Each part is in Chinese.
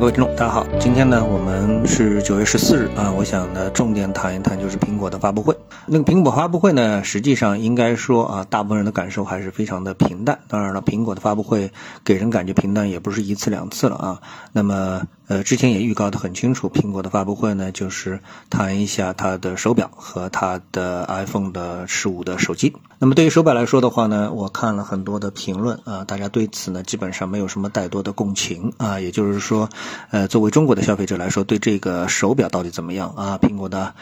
各位听众，大家好，今天呢，我们是九月十四日啊，我想呢，重点谈一谈就是苹果的发布会。那个苹果发布会呢，实际上应该说啊，大部分人的感受还是非常的平淡。当然了，苹果的发布会给人感觉平淡，也不是一次两次了啊。那么，呃，之前也预告的很清楚，苹果的发布会呢，就是谈一下它的手表和它的 iPhone 的十五的手机。那么对于手表来说的话呢，我看了很多的评论啊，大家对此呢，基本上没有什么太多的共情啊，也就是说。呃，作为中国的消费者来说，对这个手表到底怎么样啊？苹果的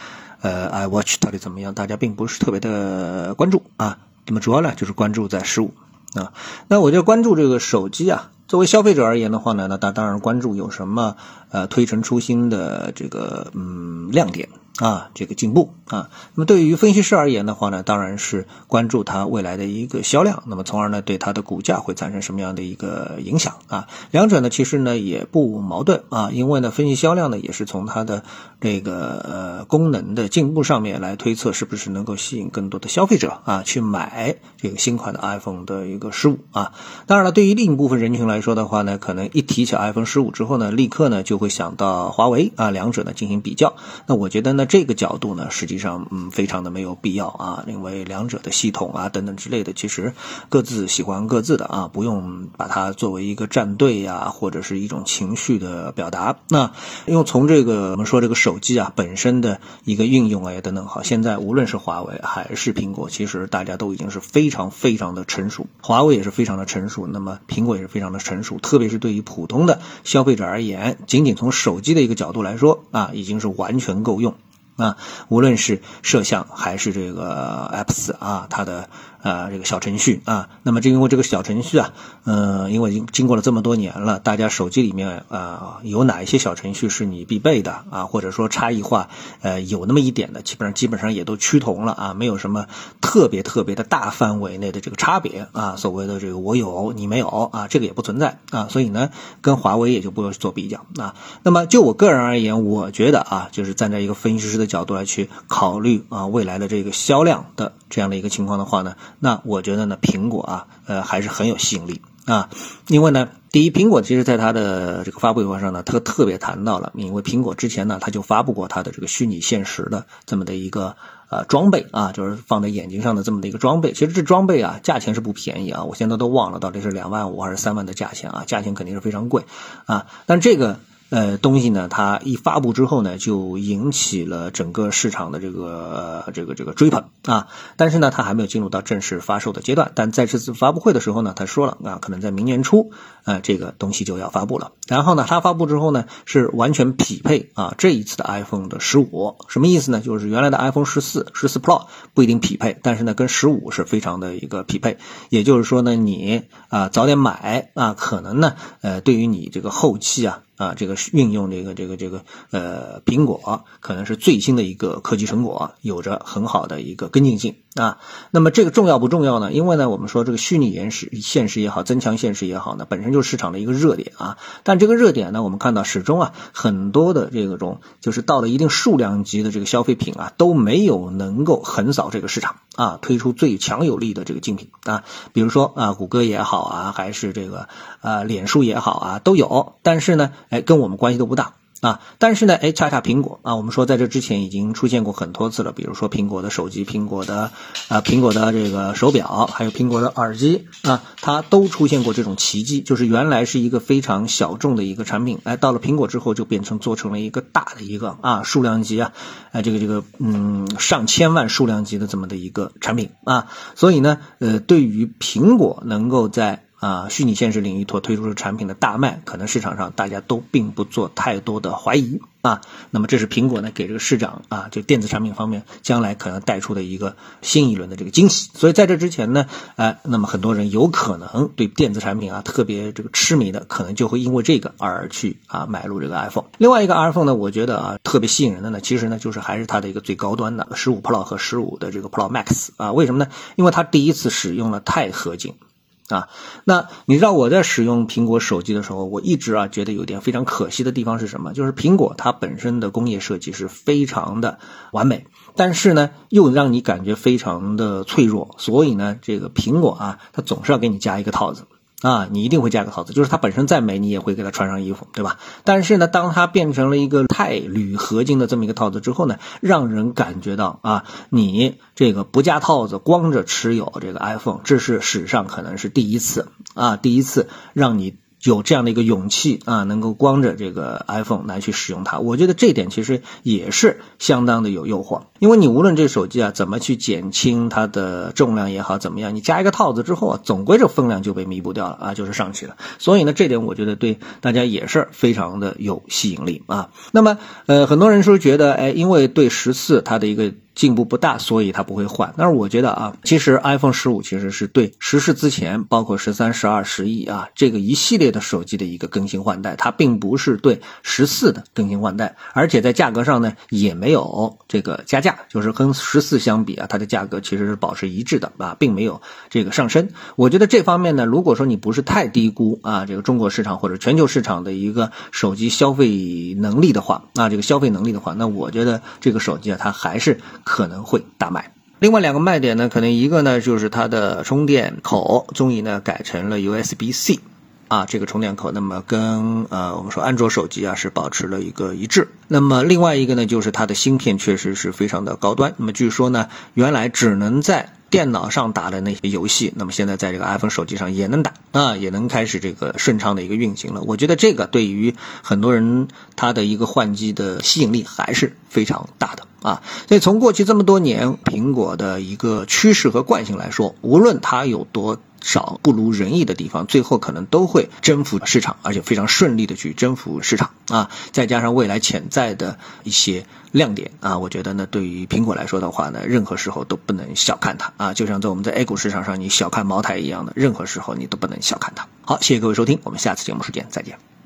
呃 iWatch 到底怎么样？大家并不是特别的关注啊。那么主要呢，就是关注在十五啊。那我就关注这个手机啊。作为消费者而言的话呢，那他当然关注有什么呃推陈出新的这个嗯亮点。啊，这个进步啊，那么对于分析师而言的话呢，当然是关注它未来的一个销量，那么从而呢对它的股价会产生什么样的一个影响啊？两者呢其实呢也不矛盾啊，因为呢分析销量呢也是从它的这个呃功能的进步上面来推测是不是能够吸引更多的消费者啊去买这个新款的 iPhone 的一个十五啊。当然了，对于另一部分人群来来说的话呢，可能一提起 iPhone 十五之后呢，立刻呢就会想到华为啊，两者呢进行比较。那我觉得呢。这个角度呢，实际上嗯，非常的没有必要啊，因为两者的系统啊等等之类的，其实各自喜欢各自的啊，不用把它作为一个战队呀，或者是一种情绪的表达。那因为从这个我们说这个手机啊本身的一个运用啊等等，好，现在无论是华为还是苹果，其实大家都已经是非常非常的成熟，华为也是非常的成熟，那么苹果也是非常的成熟，特别是对于普通的消费者而言，仅仅从手机的一个角度来说啊，已经是完全够用。啊，无论是摄像还是这个 Apps 啊，它的。啊，这个小程序啊，那么正因为这个小程序啊，嗯，因为经经过了这么多年了，大家手机里面啊有哪一些小程序是你必备的啊，或者说差异化呃有那么一点的，基本上基本上也都趋同了啊，没有什么特别特别的大范围内的这个差别啊，所谓的这个我有你没有啊，这个也不存在啊，所以呢，跟华为也就不做比较啊。那么就我个人而言，我觉得啊，就是站在一个分析师的角度来去考虑啊未来的这个销量的这样的一个情况的话呢。那我觉得呢，苹果啊，呃，还是很有吸引力啊，因为呢，第一，苹果其实在它的这个发布会上呢，它特别谈到了，因为苹果之前呢，它就发布过它的这个虚拟现实的这么的一个呃装备啊，就是放在眼睛上的这么的一个装备。其实这装备啊，价钱是不便宜啊，我现在都忘了到底是两万五还是三万的价钱啊，价钱肯定是非常贵啊，但这个。呃，东西呢，它一发布之后呢，就引起了整个市场的这个这个这个追捧啊。但是呢，它还没有进入到正式发售的阶段。但在这次发布会的时候呢，他说了啊，可能在明年初，呃，这个东西就要发布了。然后呢，它发布之后呢，是完全匹配啊这一次的 iPhone 的十五，什么意思呢？就是原来的 iPhone 十四、十四 Pro 不一定匹配，但是呢，跟十五是非常的一个匹配。也就是说呢，你啊早点买啊，可能呢，呃，对于你这个后期啊。啊，这个是运用这个这个这个呃，苹果可能是最新的一个科技成果，有着很好的一个跟进性。啊。那么这个重要不重要呢？因为呢，我们说这个虚拟延时现实也好，增强现实也好呢，本身就是市场的一个热点啊。但这个热点呢，我们看到始终啊，很多的这个种就是到了一定数量级的这个消费品啊，都没有能够横扫这个市场啊，推出最强有力的这个竞品啊。比如说啊，谷歌也好啊，还是这个啊，脸书也好啊，都有。但是呢，哎，跟我们关系都不大啊，但是呢，哎，恰恰苹果啊，我们说在这之前已经出现过很多次了，比如说苹果的手机、苹果的啊、苹果的这个手表，还有苹果的耳机啊，它都出现过这种奇迹，就是原来是一个非常小众的一个产品，哎，到了苹果之后就变成做成了一个大的一个啊数量级啊，哎，这个这个嗯上千万数量级的这么的一个产品啊，所以呢，呃，对于苹果能够在啊，虚拟现实领域所推出的产品的大卖，可能市场上大家都并不做太多的怀疑啊。那么这是苹果呢给这个市长啊，就电子产品方面将来可能带出的一个新一轮的这个惊喜。所以在这之前呢，哎，那么很多人有可能对电子产品啊特别这个痴迷的，可能就会因为这个而去啊买入这个 iPhone。另外一个 iPhone 呢，我觉得啊特别吸引人的呢，其实呢就是还是它的一个最高端的十五 Pro 和十五的这个 Pro Max 啊。为什么呢？因为它第一次使用了钛合金。啊，那你知道我在使用苹果手机的时候，我一直啊觉得有点非常可惜的地方是什么？就是苹果它本身的工业设计是非常的完美，但是呢又让你感觉非常的脆弱，所以呢这个苹果啊它总是要给你加一个套子啊，你一定会加个套子，就是它本身再美，你也会给它穿上衣服，对吧？但是呢，当它变成了一个钛铝合金的这么一个套子之后呢，让人感觉到啊，你这个不加套子，光着持有这个 iPhone，这是史上可能是第一次啊，第一次让你。有这样的一个勇气啊，能够光着这个 iPhone 来去使用它，我觉得这点其实也是相当的有诱惑。因为你无论这手机啊怎么去减轻它的重量也好，怎么样，你加一个套子之后啊，总归这分量就被弥补掉了啊，就是上去了。所以呢，这点我觉得对大家也是非常的有吸引力啊。那么呃，很多人说觉得哎，因为对十四它的一个。进步不大，所以它不会换。但是我觉得啊，其实 iPhone 十五其实是对十四之前，包括十三、十二、十一啊这个一系列的手机的一个更新换代，它并不是对十四的更新换代，而且在价格上呢也没有这个加价，就是跟十四相比啊，它的价格其实是保持一致的啊，并没有这个上升。我觉得这方面呢，如果说你不是太低估啊这个中国市场或者全球市场的一个手机消费能力的话，那这个消费能力的话，那我觉得这个手机啊，它还是。可能会大卖。另外两个卖点呢，可能一个呢就是它的充电口终于呢改成了 USB-C，啊，这个充电口，那么跟呃我们说安卓手机啊是保持了一个一致。那么另外一个呢就是它的芯片确实是非常的高端。那么据说呢，原来只能在电脑上打的那些游戏，那么现在在这个 iPhone 手机上也能打啊，也能开始这个顺畅的一个运行了。我觉得这个对于很多人他的一个换机的吸引力还是非常大的啊。所以从过去这么多年苹果的一个趋势和惯性来说，无论它有多少不如人意的地方，最后可能都会征服市场，而且非常顺利的去征服市场啊。再加上未来潜在的一些亮点啊，我觉得呢，对于苹果来说的话呢，任何时候都不能小看它啊。就像在我们在 A 股市场上你小看茅台一样的，任何时候你都不能小看它。好，谢谢各位收听，我们下次节目时间再见。